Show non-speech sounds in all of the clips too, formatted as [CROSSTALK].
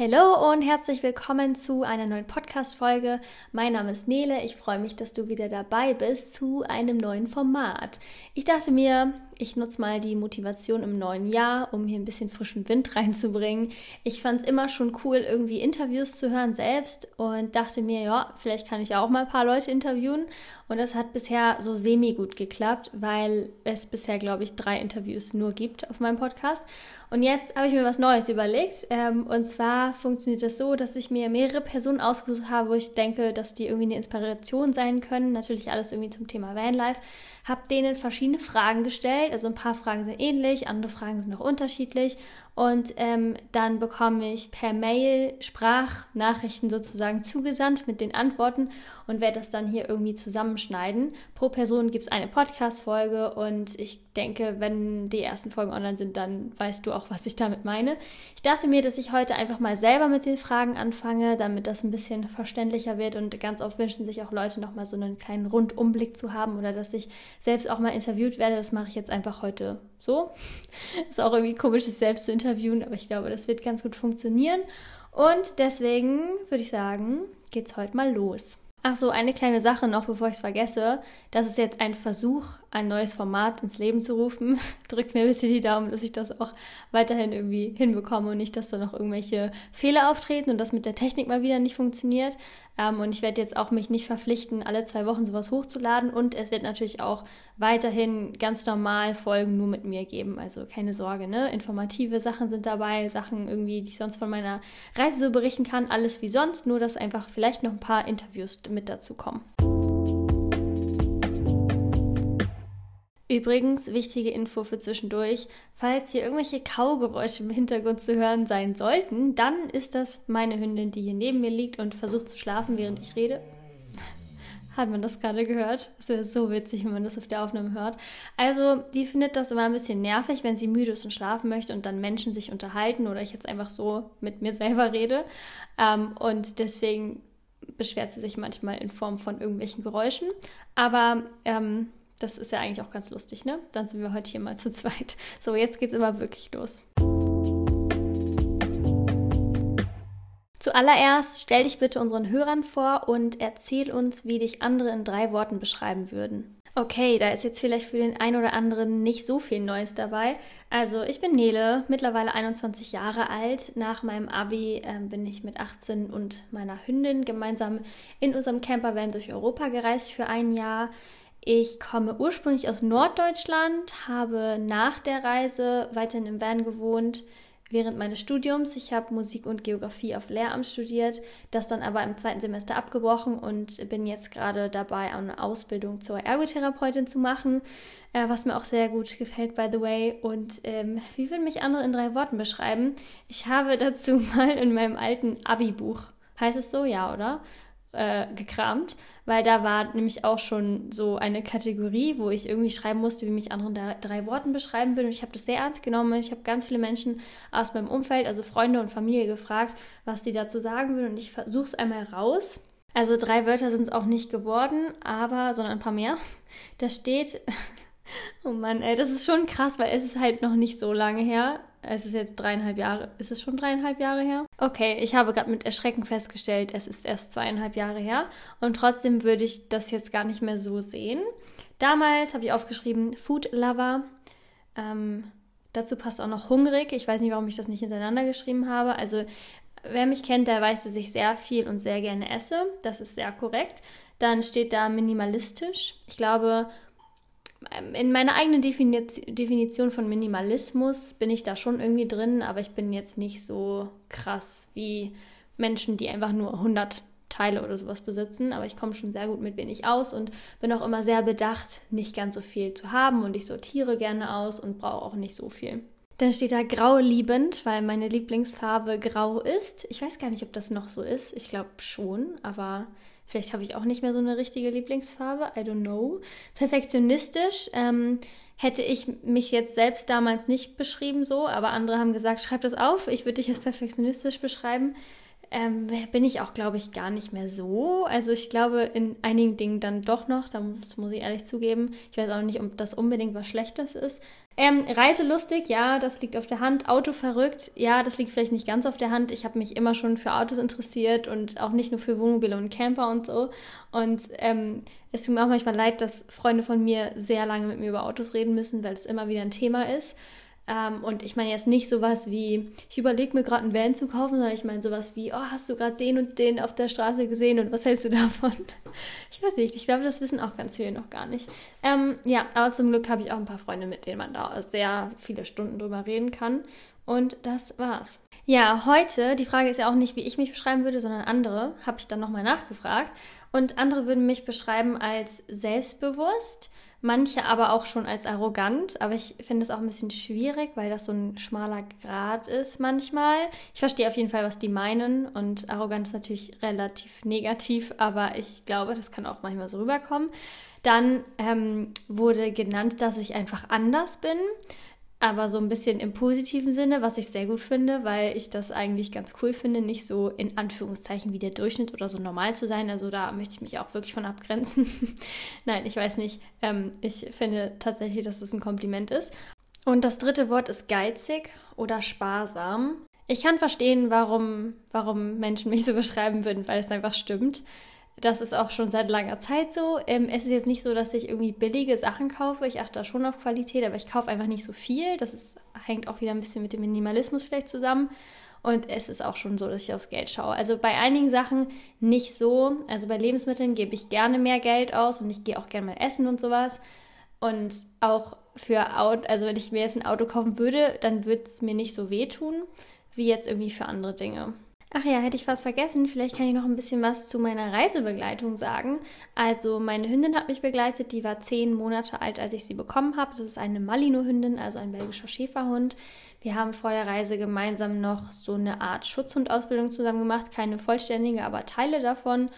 Hallo und herzlich willkommen zu einer neuen Podcast-Folge. Mein Name ist Nele. Ich freue mich, dass du wieder dabei bist zu einem neuen Format. Ich dachte mir, ich nutze mal die Motivation im neuen Jahr, um hier ein bisschen frischen Wind [LAUGHS] reinzubringen. Ich fand es immer schon cool, irgendwie Interviews zu hören selbst und dachte mir, ja, vielleicht kann ich auch mal ein paar Leute interviewen. Und das hat bisher so semi gut geklappt, weil es bisher, glaube ich, drei Interviews nur gibt auf meinem Podcast. Und jetzt habe ich mir was Neues überlegt. Ähm, und zwar funktioniert das so, dass ich mir mehrere Personen ausgesucht habe, wo ich denke, dass die irgendwie eine Inspiration sein können. Natürlich alles irgendwie zum Thema Vanlife habe denen verschiedene Fragen gestellt. Also ein paar Fragen sind ähnlich, andere Fragen sind auch unterschiedlich. Und ähm, dann bekomme ich per Mail Sprachnachrichten sozusagen zugesandt mit den Antworten und werde das dann hier irgendwie zusammenschneiden. Pro Person gibt es eine Podcast-Folge und ich denke, wenn die ersten Folgen online sind, dann weißt du auch, was ich damit meine. Ich dachte mir, dass ich heute einfach mal selber mit den Fragen anfange, damit das ein bisschen verständlicher wird und ganz oft wünschen sich auch Leute nochmal so einen kleinen Rundumblick zu haben oder dass ich selbst auch mal interviewt werde. Das mache ich jetzt einfach heute so. [LAUGHS] Ist auch irgendwie komisch, sich selbst zu interviewen, aber ich glaube, das wird ganz gut funktionieren. Und deswegen würde ich sagen, geht's heute mal los. Ach so, eine kleine Sache noch, bevor ich es vergesse. Das ist jetzt ein Versuch, ein neues Format ins Leben zu rufen. [LAUGHS] Drückt mir bitte die Daumen, dass ich das auch weiterhin irgendwie hinbekomme und nicht, dass da noch irgendwelche Fehler auftreten und das mit der Technik mal wieder nicht funktioniert. Ähm, und ich werde jetzt auch mich nicht verpflichten, alle zwei Wochen sowas hochzuladen. Und es wird natürlich auch weiterhin ganz normal Folgen nur mit mir geben. Also keine Sorge, ne? Informative Sachen sind dabei, Sachen irgendwie, die ich sonst von meiner Reise so berichten kann. Alles wie sonst, nur dass einfach vielleicht noch ein paar Interviews mit dazu kommen. Übrigens, wichtige Info für zwischendurch, falls hier irgendwelche Kaugeräusche im Hintergrund zu hören sein sollten, dann ist das meine Hündin, die hier neben mir liegt und versucht zu schlafen, während ich rede. Hat man das gerade gehört? Das wäre so witzig, wenn man das auf der Aufnahme hört. Also, die findet das immer ein bisschen nervig, wenn sie müde ist und schlafen möchte und dann Menschen sich unterhalten oder ich jetzt einfach so mit mir selber rede. Ähm, und deswegen beschwert sie sich manchmal in Form von irgendwelchen Geräuschen. Aber ähm, das ist ja eigentlich auch ganz lustig, ne? Dann sind wir heute hier mal zu zweit. [LAUGHS] So, jetzt geht's immer wirklich los. Zuallererst stell dich bitte unseren Hörern vor und erzähl uns, wie dich andere in drei Worten beschreiben würden. Okay, da ist jetzt vielleicht für den einen oder anderen nicht so viel Neues dabei. Also, ich bin Nele, mittlerweile 21 Jahre alt. Nach meinem Abi äh, bin ich mit 18 und meiner Hündin gemeinsam in unserem Campervan durch Europa gereist für ein Jahr. Ich komme ursprünglich aus Norddeutschland, habe nach der Reise weiterhin im Van gewohnt während meines Studiums. Ich habe Musik und Geografie auf Lehramt studiert, das dann aber im zweiten Semester abgebrochen und bin jetzt gerade dabei, eine Ausbildung zur Ergotherapeutin zu machen, äh, was mir auch sehr gut gefällt, by the way. Und ähm, wie würden mich andere in drei Worten beschreiben? Ich habe [LAUGHS] dazu mal in meinem alten Abi-Buch, heißt es so, ja, oder? Äh, gekramt, weil da war nämlich auch schon so eine Kategorie, wo ich irgendwie schreiben musste, wie mich andere drei, drei Worten beschreiben würden. Und ich habe das sehr ernst genommen. Ich habe ganz viele Menschen aus meinem Umfeld, also Freunde und Familie, gefragt, was sie dazu sagen würden. Und ich versuche es einmal raus. Also drei Wörter sind es auch nicht geworden, aber, sondern ein paar mehr. Da steht, [LAUGHS] oh Mann, ey, das ist schon krass, weil es ist halt noch nicht so lange her. Es ist jetzt dreieinhalb Jahre. Ist es schon dreieinhalb Jahre her? Okay, ich habe gerade mit Erschrecken festgestellt, es ist erst zweieinhalb Jahre her. Und trotzdem würde ich das jetzt gar nicht mehr so sehen. Damals habe ich aufgeschrieben Food Lover. Ähm, dazu passt auch noch hungrig. Ich weiß nicht, warum ich das nicht hintereinander geschrieben habe. Also, wer mich kennt, der weiß, dass ich sehr viel und sehr gerne esse. Das ist sehr korrekt. Dann steht da minimalistisch. Ich glaube, in meiner eigenen Definition von Minimalismus bin ich da schon irgendwie drin, aber ich bin jetzt nicht so krass wie Menschen, die einfach nur 100 Teile oder sowas besitzen, aber ich komme schon sehr gut mit wenig aus und bin auch immer sehr bedacht, nicht ganz so viel zu haben und ich sortiere gerne aus und brauche auch nicht so viel. Dann steht da grau liebend, weil meine Lieblingsfarbe grau ist. Ich weiß gar nicht, ob das noch so ist. Ich glaube schon, aber Vielleicht habe ich auch nicht mehr so eine richtige Lieblingsfarbe. I don't know. Perfektionistisch. Ähm, hätte ich mich jetzt selbst damals nicht beschrieben so, aber andere haben gesagt, schreib das auf. Ich würde dich als perfektionistisch beschreiben ähm, bin ich auch, glaube ich, gar nicht mehr so. Also ich glaube in einigen Dingen dann doch noch, da muss, muss ich ehrlich zugeben. Ich weiß auch nicht, ob das unbedingt was Schlechtes ist. Ähm, Reiselustig, ja, das liegt auf der Hand. Auto verrückt, ja, das liegt vielleicht nicht ganz auf der Hand. Ich habe mich immer schon für Autos interessiert und auch nicht nur für Wohnmobile und Camper und so. Und ähm, es tut mir auch manchmal leid, dass Freunde von mir sehr lange mit mir über Autos reden müssen, weil es immer wieder ein Thema ist. Ähm, und ich meine jetzt nicht sowas wie, ich überlege mir gerade einen Van zu kaufen, sondern ich meine sowas wie, oh, hast du gerade den und den auf der Straße gesehen und was hältst du davon? [LAUGHS] Ich weiß nicht, ich glaube, das wissen auch ganz viele noch gar nicht. Ähm, ja, aber zum Glück habe ich auch ein paar Freunde, mit denen man da sehr viele Stunden drüber reden kann. Und das war's. Ja, heute, die Frage ist ja auch nicht, wie ich mich beschreiben würde, sondern andere, habe ich dann nochmal nachgefragt. Und andere würden mich beschreiben als selbstbewusst, manche aber auch schon als arrogant. Aber ich finde es auch ein bisschen schwierig, weil das so ein schmaler Grad ist manchmal. Ich verstehe auf jeden Fall, was die meinen. Und arrogant ist natürlich relativ negativ, aber ich glaube, das kann auch manchmal so rüberkommen. Dann ähm, wurde genannt, dass ich einfach anders bin aber so ein bisschen im positiven Sinne, was ich sehr gut finde, weil ich das eigentlich ganz cool finde, nicht so in Anführungszeichen wie der Durchschnitt oder so normal zu sein. Also da möchte ich mich auch wirklich von abgrenzen. [LAUGHS] Nein, ich weiß nicht. Ähm, ich finde tatsächlich, dass das ein Kompliment ist. Und das dritte Wort ist geizig oder sparsam. Ich kann verstehen, warum, warum Menschen mich so [LAUGHS] beschreiben würden, weil es einfach stimmt. Das ist auch schon seit langer Zeit so. Ähm, es ist jetzt nicht so, dass ich irgendwie billige Sachen kaufe. Ich achte da schon auf Qualität, aber ich kaufe einfach nicht so viel. Das ist, hängt auch wieder ein bisschen mit dem Minimalismus vielleicht zusammen. Und es ist auch schon so, dass ich aufs Geld schaue. Also bei einigen Sachen nicht so. Also bei Lebensmitteln gebe ich gerne mehr Geld aus und ich gehe auch gerne mal essen und sowas. Und auch für Auto, also wenn ich mir jetzt ein Auto kaufen würde, dann würde es mir nicht so wehtun, wie jetzt irgendwie für andere Dinge. Ach ja, hätte ich fast vergessen. Vielleicht kann ich noch ein bisschen was zu meiner Reisebegleitung sagen. Also meine Hündin hat mich begleitet. Die war zehn Monate alt, als ich sie bekommen habe. Das ist eine Malino-Hündin, also ein belgischer Schäferhund. Wir haben vor der Reise gemeinsam noch so eine Art Schutzhundausbildung zusammen gemacht. Keine vollständige, aber Teile davon.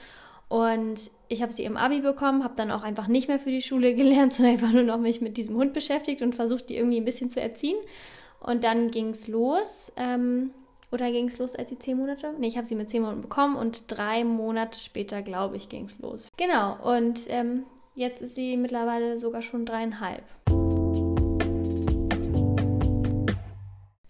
Und ich habe sie im Abi bekommen, habe dann auch einfach nicht mehr für die Schule [LAUGHS] gelernt, sondern einfach nur noch mich mit diesem Hund beschäftigt und versucht, die irgendwie ein bisschen zu erziehen. Und dann ging es los. Ähm, oder ging es los als die zehn Monate? Nee, ich habe sie mit zehn Monaten bekommen und drei Monate später, glaube ich, ging es los. Genau, und ähm, jetzt ist sie mittlerweile sogar schon dreieinhalb.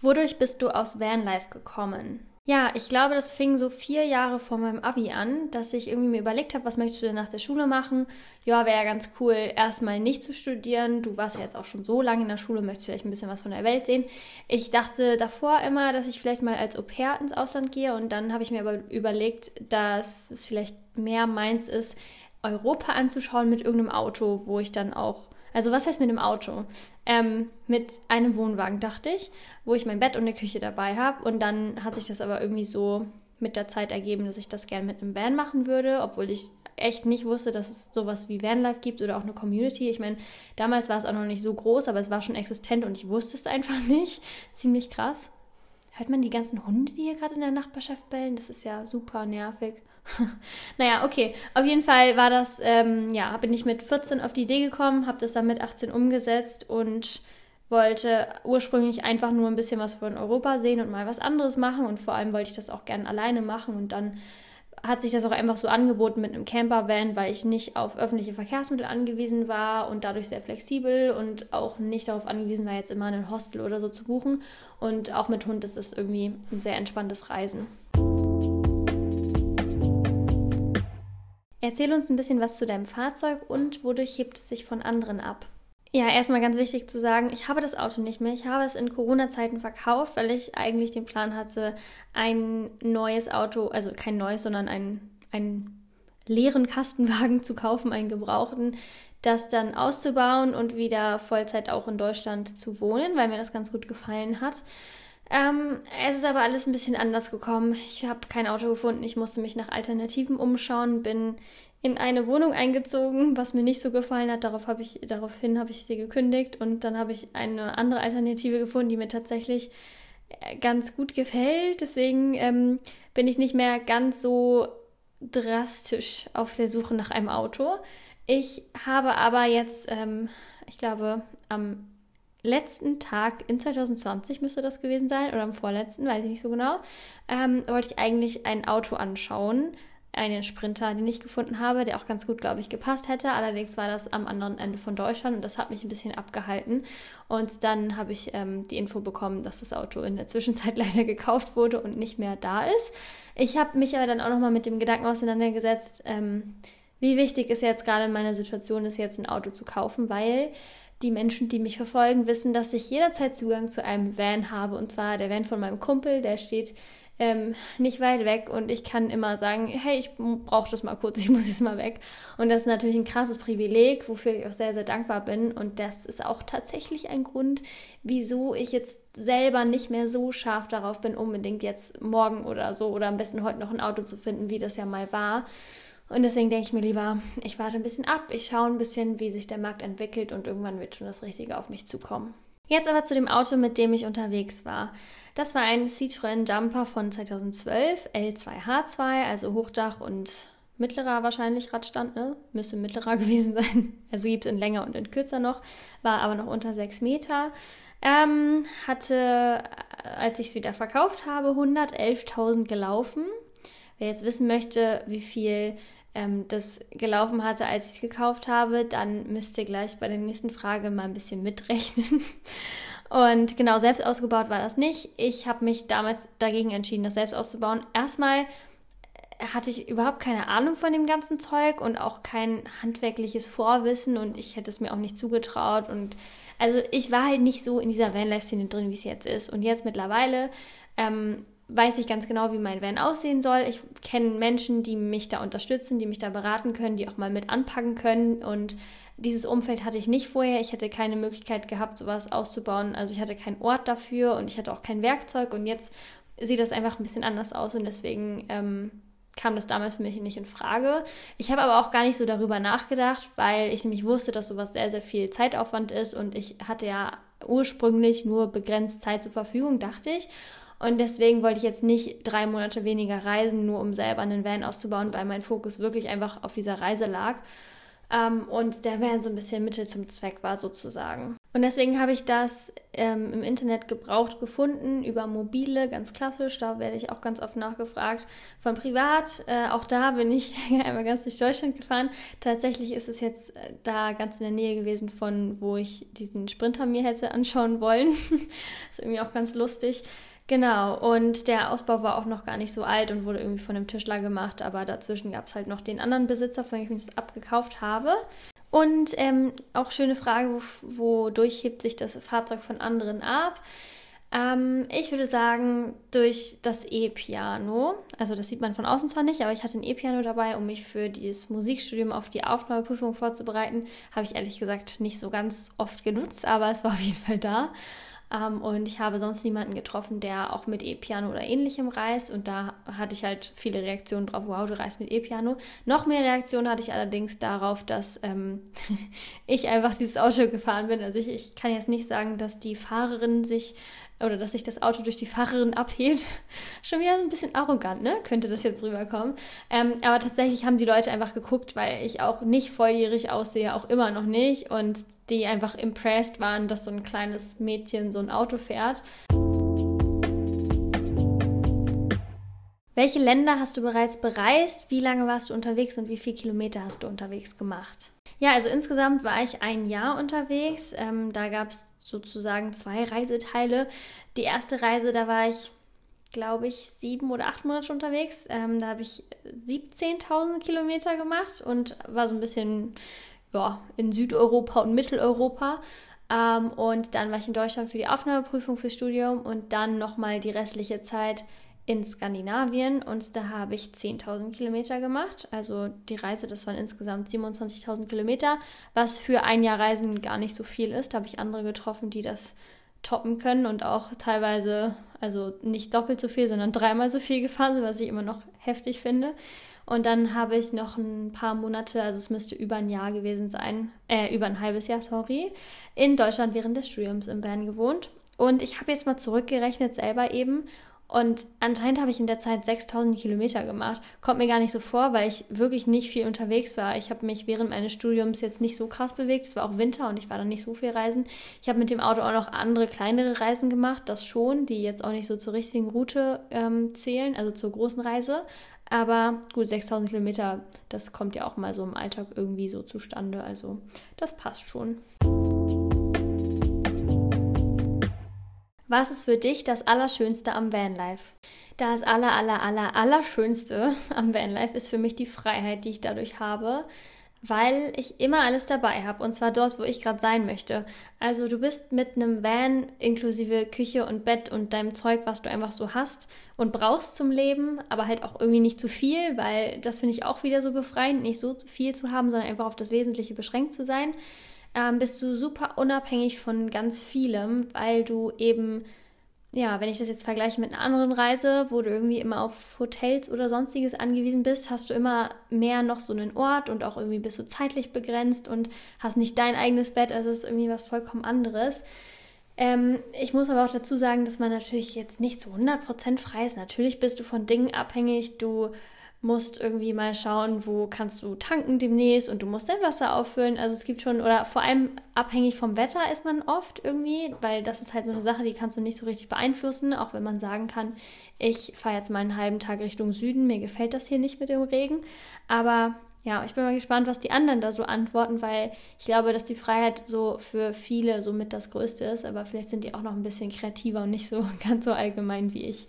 Wodurch bist du aus Vanlife gekommen? Ja, ich glaube, das fing so vier Jahre vor meinem Abi an, dass ich irgendwie mir überlegt habe, was möchtest du denn nach der Schule machen? Ja, wäre ja ganz cool, erstmal nicht zu studieren. Du warst ja jetzt auch schon so lange in der Schule, möchtest vielleicht ein bisschen was von der Welt sehen. Ich dachte davor immer, dass ich vielleicht mal als Au pair ins Ausland gehe und dann habe ich mir aber überlegt, dass es vielleicht mehr meins ist, Europa anzuschauen mit irgendeinem Auto, wo ich dann auch also was heißt mit einem Auto? Ähm, mit einem Wohnwagen, dachte ich, wo ich mein Bett und eine Küche dabei habe. Und dann hat sich das aber irgendwie so mit der Zeit ergeben, dass ich das gerne mit einem Van machen würde, obwohl ich echt nicht wusste, dass es sowas wie Vanlife gibt oder auch eine Community. Ich meine, damals war es auch noch nicht so groß, aber es war schon existent und ich wusste es einfach [LAUGHS] nicht. Ziemlich krass. Hört man die ganzen Hunde, die hier gerade in der Nachbarschaft bellen? Das ist ja super nervig. [LAUGHS] naja, okay. Auf jeden Fall war das, ähm, ja, bin ich mit 14 auf die Idee gekommen, habe das dann mit 18 umgesetzt und wollte ursprünglich einfach nur ein bisschen was von Europa sehen und mal was anderes machen und vor allem wollte ich das auch gerne alleine machen und dann hat sich das auch einfach so angeboten mit einem Campervan, weil ich nicht auf öffentliche Verkehrsmittel angewiesen war und dadurch sehr flexibel und auch nicht darauf angewiesen war, jetzt immer einen Hostel oder so zu buchen. Und auch mit Hund ist es irgendwie ein sehr entspanntes Reisen. Erzähl uns ein bisschen was zu deinem Fahrzeug und wodurch hebt es sich von anderen ab? Ja, erstmal ganz wichtig zu sagen, ich habe das Auto nicht mehr. Ich habe es in Corona-Zeiten verkauft, weil ich eigentlich den Plan hatte, ein neues Auto, also kein neues, sondern einen, leeren Kastenwagen [LAUGHS] zu kaufen, einen gebrauchten, das dann auszubauen und wieder Vollzeit auch in Deutschland zu wohnen, weil mir das ganz gut gefallen hat. Ähm, es ist aber alles ein bisschen anders gekommen. Ich habe kein Auto gefunden. Ich musste mich nach Alternativen umschauen, bin in eine Wohnung eingezogen, was mir nicht so gefallen hat. Darauf habe ich, daraufhin habe ich sie gekündigt und dann habe ich eine andere Alternative gefunden, die mir tatsächlich äh, ganz gut gefällt. Deswegen ähm, bin ich nicht mehr ganz so drastisch auf der Suche nach einem Auto. Ich habe aber jetzt, ähm, ich glaube, am letzten Tag in 2020 müsste das gewesen sein oder am vorletzten, weiß ich nicht so genau, ähm, wollte ich eigentlich ein Auto anschauen, einen Sprinter, den ich gefunden habe, der auch ganz gut, glaube ich, gepasst hätte. Allerdings war das am anderen Ende von Deutschland und das hat mich ein bisschen abgehalten. Und dann habe ich ähm, die Info bekommen, dass das Auto in der Zwischenzeit [LAUGHS] leider gekauft wurde und nicht mehr da ist. Ich habe mich aber dann auch nochmal mit dem Gedanken auseinandergesetzt, ähm, wie wichtig es jetzt gerade in meiner Situation ist, jetzt ein Auto zu kaufen, weil die Menschen, die mich verfolgen, wissen, dass ich jederzeit Zugang zu einem Van habe. Und zwar der Van von meinem Kumpel, der steht ähm, nicht weit weg und ich kann immer sagen, hey, ich brauche das mal kurz, [LAUGHS] ich muss jetzt mal weg. Und das ist natürlich ein krasses Privileg, wofür ich auch sehr, sehr dankbar bin. Und das ist auch tatsächlich ein Grund, wieso ich jetzt selber nicht mehr so scharf darauf bin, unbedingt jetzt morgen oder so oder am besten heute noch ein Auto zu finden, wie das ja mal war. Und deswegen denke ich mir lieber, ich warte ein bisschen ab, ich schaue ein bisschen, wie sich der Markt entwickelt und irgendwann wird schon das Richtige auf mich zukommen. Jetzt aber zu dem Auto, mit dem ich unterwegs war. Das war ein Citroën Jumper von 2012, L2H2, also Hochdach und mittlerer wahrscheinlich Radstand, ne? Müsste mittlerer [LAUGHS] gewesen sein. Also gibt es in länger und in kürzer noch, war aber noch unter 6 Meter. Ähm, hatte, als ich es wieder verkauft habe, 111.000 gelaufen. Wer jetzt wissen möchte, wie viel ähm, das gelaufen hatte, als ich es gekauft habe, dann müsst ihr gleich bei der nächsten Frage mal ein bisschen mitrechnen. [LAUGHS] Und genau, selbst ausgebaut war das nicht. Ich habe mich damals dagegen entschieden, das selbst auszubauen. Erstmal hatte ich überhaupt keine Ahnung von dem ganzen Zeug und auch kein handwerkliches Vorwissen und ich hätte es mir auch nicht zugetraut und also ich war halt nicht so in dieser Vanlife-Szene drin, wie es jetzt ist. Und jetzt mittlerweile ähm, weiß ich ganz genau, wie mein Van aussehen soll. Ich kenne Menschen, die mich da unterstützen, die mich da beraten können, die auch mal mit anpacken können. Und dieses Umfeld hatte ich nicht vorher. Ich hätte keine Möglichkeit gehabt, sowas auszubauen. Also ich hatte keinen Ort dafür und ich hatte auch kein Werkzeug. Und jetzt sieht das einfach ein bisschen anders aus und deswegen ähm, kam das damals für mich nicht in Frage. Ich habe aber auch gar nicht so darüber nachgedacht, weil ich nämlich wusste, dass sowas sehr, sehr viel Zeitaufwand ist und ich hatte ja ursprünglich nur begrenzt Zeit zur Verfügung, dachte ich. Und deswegen wollte ich jetzt nicht drei Monate weniger reisen, nur um selber einen Van auszubauen, weil mein Fokus wirklich einfach auf dieser Reise lag. Ähm, und der Van so ein bisschen Mittel zum Zweck war sozusagen. Und deswegen habe ich das ähm, im Internet gebraucht gefunden, über mobile, ganz klassisch. Da werde ich auch ganz oft nachgefragt. Von privat, äh, auch da bin ich [LAUGHS] einmal ganz durch Deutschland gefahren. Tatsächlich ist es jetzt äh, da ganz in der Nähe gewesen, von wo ich diesen Sprinter mir hätte anschauen wollen. [LAUGHS] ist irgendwie auch ganz lustig. Genau, und der Ausbau war auch noch gar nicht so alt und wurde irgendwie von einem Tischler gemacht, aber dazwischen gab es halt noch den anderen Besitzer, von dem ich das abgekauft habe. Und ähm, auch schöne Frage, wodurch hebt sich das Fahrzeug von anderen ab? Ähm, ich würde sagen, durch das E-Piano. Also das sieht man von außen zwar nicht, aber ich hatte ein E-Piano dabei, um mich für dieses Musikstudium auf die Aufnahmeprüfung vorzubereiten. Habe ich ehrlich gesagt nicht so ganz oft genutzt, aber es war auf jeden Fall da. Ähm, und ich habe sonst niemanden getroffen, der auch mit E-Piano oder ähnlichem reist. Und da hatte ich halt viele Reaktionen drauf, wow, du reist mit E-Piano. Noch mehr Reaktionen hatte ich allerdings darauf, dass ähm, [LAUGHS] ich einfach dieses Auto gefahren bin. Also ich, ich kann jetzt nicht sagen, dass die Fahrerin sich oder dass sich das Auto durch die Fahrerin abhebt. [LAUGHS] Schon wieder ein bisschen arrogant, ne? Könnte das jetzt rüberkommen. Ähm, aber tatsächlich haben die Leute einfach geguckt, weil ich auch nicht volljährig aussehe, auch immer noch nicht. Und die einfach impressed waren, dass so ein kleines Mädchen so ein Auto fährt. Welche Länder hast du bereits bereist? Wie lange warst du unterwegs und wie viele Kilometer hast du unterwegs gemacht? Ja, also insgesamt war ich ein Jahr unterwegs. Ähm, da gab es sozusagen zwei Reiseteile. Die erste Reise, da war ich, glaube ich, sieben oder acht Monate unterwegs. Ähm, da habe ich 17.000 Kilometer gemacht und war so ein bisschen ja, in Südeuropa und Mitteleuropa. Ähm, und dann war ich in Deutschland für die Aufnahmeprüfung fürs Studium und dann nochmal die restliche Zeit in Skandinavien und da habe ich 10.000 Kilometer gemacht. Also die Reise, das waren insgesamt 27.000 Kilometer, was für ein Jahr Reisen gar nicht so viel ist. Da habe ich andere getroffen, die das toppen können und auch teilweise, also nicht doppelt so viel, sondern dreimal so viel gefahren sind, was ich immer noch heftig finde. Und dann habe ich noch ein paar Monate, also es müsste über ein Jahr gewesen sein, äh, über ein halbes Jahr, sorry, in Deutschland während des Studiums im Bern gewohnt. Und ich habe jetzt mal zurückgerechnet selber eben Und anscheinend habe ich in der Zeit 6000 Kilometer gemacht. Kommt mir gar nicht so vor, weil ich wirklich nicht viel unterwegs war. Ich habe mich während meines Studiums jetzt nicht so krass bewegt. Es war auch Winter und ich war dann nicht so viel reisen. Ich habe mit dem Auto auch noch andere kleinere Reisen gemacht, das schon, die jetzt auch nicht so zur richtigen Route ähm, zählen, also zur großen Reise. Aber gut, 6000 Kilometer, das kommt ja auch mal so im Alltag irgendwie so zustande. Also das passt schon. Was ist für dich das Allerschönste am Vanlife? Das aller, aller, aller, Allerschönste [LAUGHS] am Vanlife ist für mich die Freiheit, die ich dadurch habe, weil ich immer alles dabei habe und zwar dort, wo ich gerade sein möchte. Also du bist mit einem Van inklusive Küche und Bett und deinem Zeug, was du einfach so hast und brauchst zum Leben, aber halt auch irgendwie nicht zu viel, weil das finde ich auch wieder so befreiend, nicht so viel zu haben, sondern einfach auf das Wesentliche beschränkt zu sein ähm, bist du super unabhängig von ganz vielem, weil du eben, ja, wenn ich das jetzt vergleiche mit einer anderen Reise, wo du irgendwie immer auf Hotels oder sonstiges angewiesen bist, hast du immer mehr noch so einen Ort und auch irgendwie bist du zeitlich begrenzt und hast nicht dein eigenes Bett, also es ist irgendwie was vollkommen anderes. Ähm, ich muss aber auch dazu sagen, dass man natürlich jetzt nicht zu 100% frei ist. Natürlich bist du von Dingen abhängig, du musst irgendwie mal schauen, wo kannst du tanken demnächst und du musst dein Wasser auffüllen. Also es gibt schon, oder vor allem abhängig vom Wetter ist man oft irgendwie, weil das ist halt so eine Sache, die kannst du nicht so richtig beeinflussen, auch wenn man sagen kann, ich fahre jetzt mal einen halben Tag Richtung Süden, mir gefällt das hier nicht mit dem Regen. Aber ja, ich bin mal gespannt, was die anderen da so antworten, weil ich glaube, dass die Freiheit so für viele somit das Größte ist, aber vielleicht sind die auch noch ein bisschen kreativer und nicht so [LAUGHS] ganz so allgemein wie ich.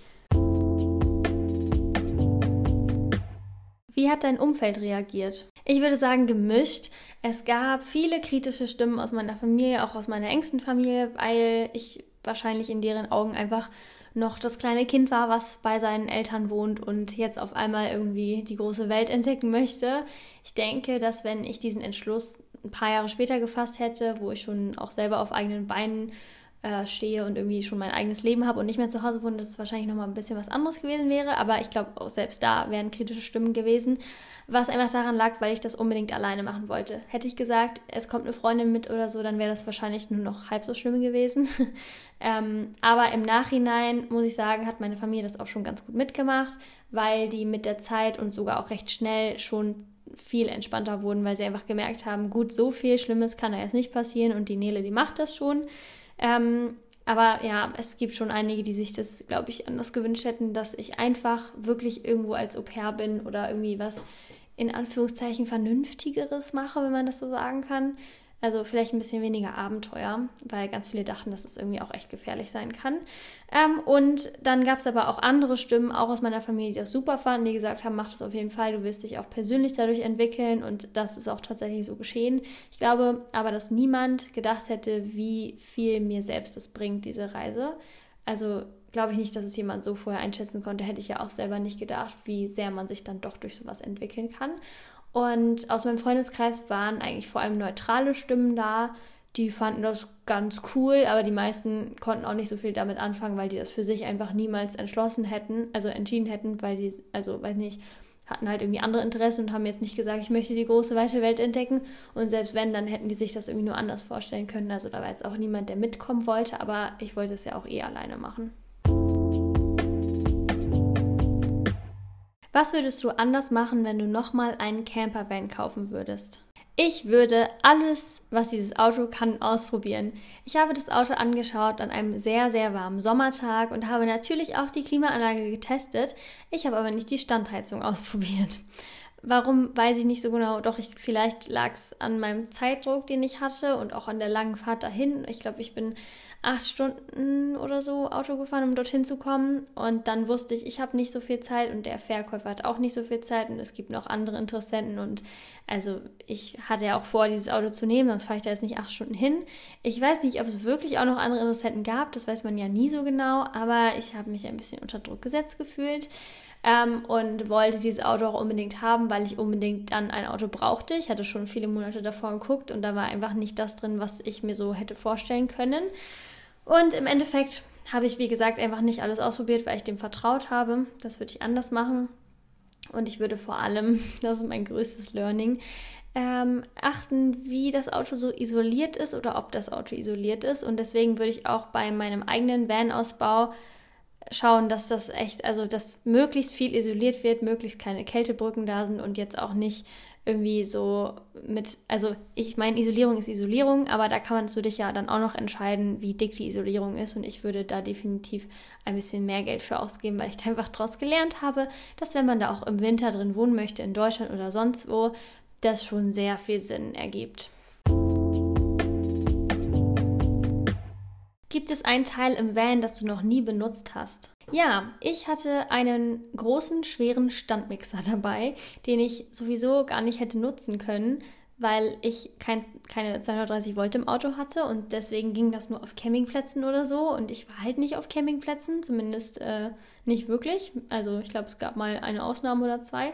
Wie hat dein Umfeld reagiert? Ich würde sagen gemischt. Es gab viele kritische Stimmen aus meiner Familie, auch aus meiner engsten Familie, weil ich wahrscheinlich in deren Augen einfach noch das kleine Kind war, was bei seinen Eltern wohnt und jetzt auf einmal irgendwie die große Welt entdecken möchte. Ich denke, dass wenn ich diesen Entschluss ein paar Jahre später gefasst hätte, wo ich schon auch selber auf eigenen Beinen äh, stehe und irgendwie schon mein eigenes Leben habe und nicht mehr zu Hause wohne, dass es wahrscheinlich nochmal ein bisschen was anderes gewesen wäre. Aber ich glaube, auch selbst da wären kritische Stimmen gewesen, was einfach daran lag, weil ich das unbedingt alleine machen wollte. Hätte ich gesagt, es kommt eine Freundin mit oder so, dann wäre das wahrscheinlich nur noch halb so schlimm gewesen. [LAUGHS] ähm, aber im Nachhinein, muss ich sagen, hat meine Familie das auch schon ganz gut mitgemacht, weil die mit der Zeit und sogar auch recht schnell schon viel entspannter wurden, weil sie einfach gemerkt haben, gut, so viel Schlimmes kann da jetzt nicht passieren und die Nele, die macht das schon. Ähm, aber ja, es gibt schon einige, die sich das, glaube ich, anders gewünscht hätten, dass ich einfach wirklich irgendwo als Au pair bin oder irgendwie was in Anführungszeichen Vernünftigeres mache, wenn man das so sagen kann. Also vielleicht ein bisschen weniger Abenteuer, weil ganz viele dachten, dass es irgendwie auch echt gefährlich sein kann. Ähm, und dann gab es aber auch andere Stimmen, auch aus meiner Familie, die das super fanden, die gesagt haben, mach das auf jeden Fall, du wirst dich auch persönlich dadurch entwickeln und das ist auch tatsächlich so geschehen. Ich glaube aber, dass niemand gedacht hätte, wie viel mir selbst das bringt, diese Reise. Also glaube ich nicht, dass es jemand so vorher einschätzen konnte. Hätte ich ja auch selber nicht gedacht, wie sehr man sich dann doch durch sowas entwickeln kann. Und aus meinem Freundeskreis waren eigentlich vor allem neutrale Stimmen da. Die fanden das ganz cool, aber die meisten konnten auch nicht so viel damit anfangen, weil die das für sich einfach niemals entschlossen hätten, also entschieden hätten, weil die, also weiß nicht, hatten halt irgendwie andere Interessen und haben jetzt nicht gesagt, ich möchte die große weite Welt entdecken. Und selbst wenn, dann hätten die sich das irgendwie nur anders vorstellen können. Also da war jetzt auch niemand, der mitkommen wollte, aber ich wollte es ja auch eh alleine machen. Was würdest du anders machen, wenn du nochmal einen Campervan kaufen würdest? Ich würde alles, was dieses Auto kann, ausprobieren. Ich habe das Auto angeschaut an einem sehr, sehr warmen Sommertag und habe natürlich auch die Klimaanlage getestet. Ich habe aber nicht die Standheizung [LAUGHS] ausprobiert. Warum weiß ich nicht so genau. Doch ich, vielleicht lag es an meinem Zeitdruck, den ich hatte und auch an der langen Fahrt dahin. Ich glaube, ich bin acht Stunden oder so Auto gefahren, um dorthin zu kommen. Und dann wusste ich, ich habe nicht so viel Zeit und der Verkäufer hat auch nicht so viel Zeit und es gibt noch andere Interessenten. Und also ich hatte ja auch vor, dieses Auto zu nehmen, sonst fahre ich da jetzt nicht acht Stunden hin. Ich weiß nicht, ob es wirklich auch noch andere Interessenten gab, das weiß man ja nie so genau, aber ich habe mich ein bisschen unter Druck gesetzt gefühlt. Ähm, und wollte dieses Auto auch unbedingt haben, weil ich unbedingt dann ein Auto brauchte. Ich hatte schon viele Monate davor geguckt und da war einfach nicht das drin, was ich mir so hätte vorstellen können. Und im Endeffekt habe ich, wie gesagt, einfach nicht alles ausprobiert, weil ich dem vertraut habe. Das würde ich anders machen. Und ich würde vor allem, [LAUGHS] das ist mein größtes Learning, ähm, achten, wie das Auto so isoliert ist oder ob das Auto isoliert ist. Und deswegen würde ich auch bei meinem eigenen Van-Ausbau schauen, dass das echt, also dass möglichst viel isoliert wird, möglichst keine Kältebrücken da sind und jetzt auch nicht irgendwie so mit, also ich meine, Isolierung ist Isolierung, aber da kann man zu dich ja dann auch noch entscheiden, wie dick die Isolierung ist und ich würde da definitiv ein bisschen mehr Geld für ausgeben, weil ich da einfach daraus gelernt habe, dass wenn man da auch im Winter drin wohnen möchte, in Deutschland oder sonst wo, das schon sehr viel Sinn ergibt. Gibt es einen Teil im Van, das du noch nie benutzt hast? Ja, ich hatte einen großen, schweren Standmixer [LAUGHS] dabei, den ich sowieso gar nicht hätte nutzen können, weil ich kein, keine 230 Volt im Auto hatte und deswegen ging das nur auf Campingplätzen oder so und ich war halt nicht auf Campingplätzen, zumindest äh, nicht wirklich. Also ich glaube, es gab mal eine Ausnahme oder zwei.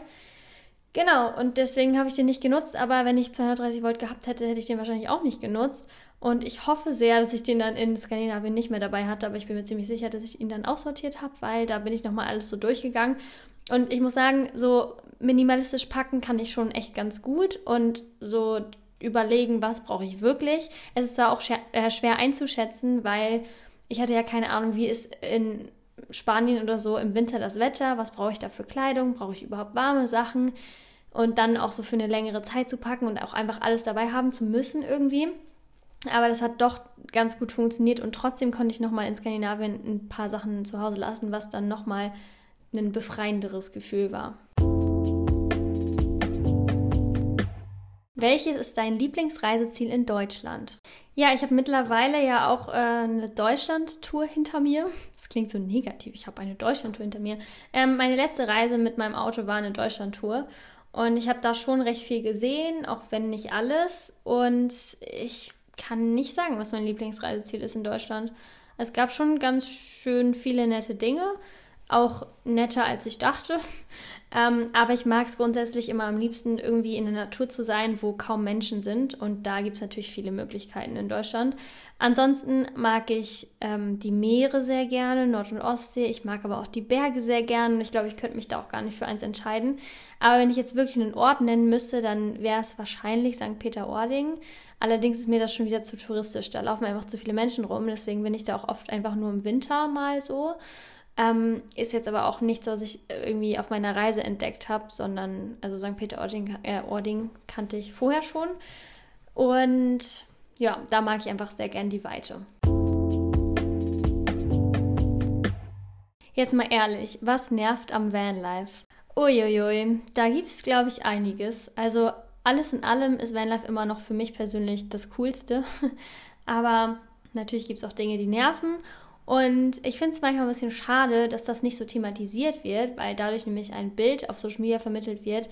Genau, und deswegen habe ich den nicht genutzt, aber wenn ich 230 Volt gehabt hätte, hätte ich den wahrscheinlich auch nicht genutzt. Und ich hoffe sehr, dass ich den dann in Skandinavien nicht mehr dabei hatte, aber ich bin mir ziemlich sicher, dass ich ihn dann aussortiert habe, weil da bin ich nochmal alles so durchgegangen. Und ich muss sagen, so minimalistisch packen kann ich schon echt ganz gut und so überlegen, was brauche ich wirklich. Es ist zwar auch äh, schwer einzuschätzen, weil ich hatte ja keine Ahnung, wie ist in Spanien oder so im Winter das Wetter, was brauche ich da für Kleidung, brauche ich überhaupt warme Sachen und dann auch so für eine längere Zeit zu packen und auch einfach alles dabei haben zu müssen irgendwie. Aber das hat doch ganz gut funktioniert und trotzdem konnte ich nochmal in Skandinavien ein paar Sachen zu Hause lassen, was dann nochmal ein befreienderes Gefühl war. Welches ist dein Lieblingsreiseziel in Deutschland? Ja, ich habe mittlerweile ja auch äh, eine Deutschland-Tour hinter mir. Das klingt so negativ, ich habe eine Deutschland-Tour hinter mir. Ähm, meine letzte Reise mit meinem Auto war eine Deutschland-Tour. Und ich habe da schon recht viel gesehen, auch wenn nicht alles. Und ich kann nicht sagen, was mein Lieblingsreiseziel ist in Deutschland. Es gab schon ganz schön viele nette Dinge, auch netter als ich dachte. Ähm, aber ich mag es grundsätzlich immer am liebsten, irgendwie in der Natur zu sein, wo kaum Menschen sind. Und da gibt es natürlich viele Möglichkeiten in Deutschland. Ansonsten mag ich ähm, die Meere sehr gerne, Nord- und Ostsee. Ich mag aber auch die Berge sehr gerne. Und ich glaube, ich könnte mich da auch gar nicht für eins entscheiden. Aber wenn ich jetzt wirklich einen Ort nennen müsste, dann wäre es wahrscheinlich St. Peter-Ording. Allerdings ist mir das schon wieder zu touristisch. Da laufen einfach zu viele Menschen rum. Deswegen bin ich da auch oft einfach nur im Winter mal so. Ähm, ist jetzt aber auch nichts, was ich irgendwie auf meiner Reise entdeckt habe, sondern, also St. Peter-Ording äh, Ording kannte ich vorher schon. Und ja, da mag ich einfach sehr gern die Weite. Jetzt mal ehrlich, was nervt am Vanlife? Uiuiui, da gibt es, glaube ich, einiges. Also alles in allem ist Vanlife immer noch für mich persönlich das Coolste. [LAUGHS] Aber natürlich gibt es auch Dinge, die nerven. Und ich finde es manchmal ein bisschen schade, dass das nicht so thematisiert wird, weil dadurch nämlich ein Bild auf Social Media vermittelt wird,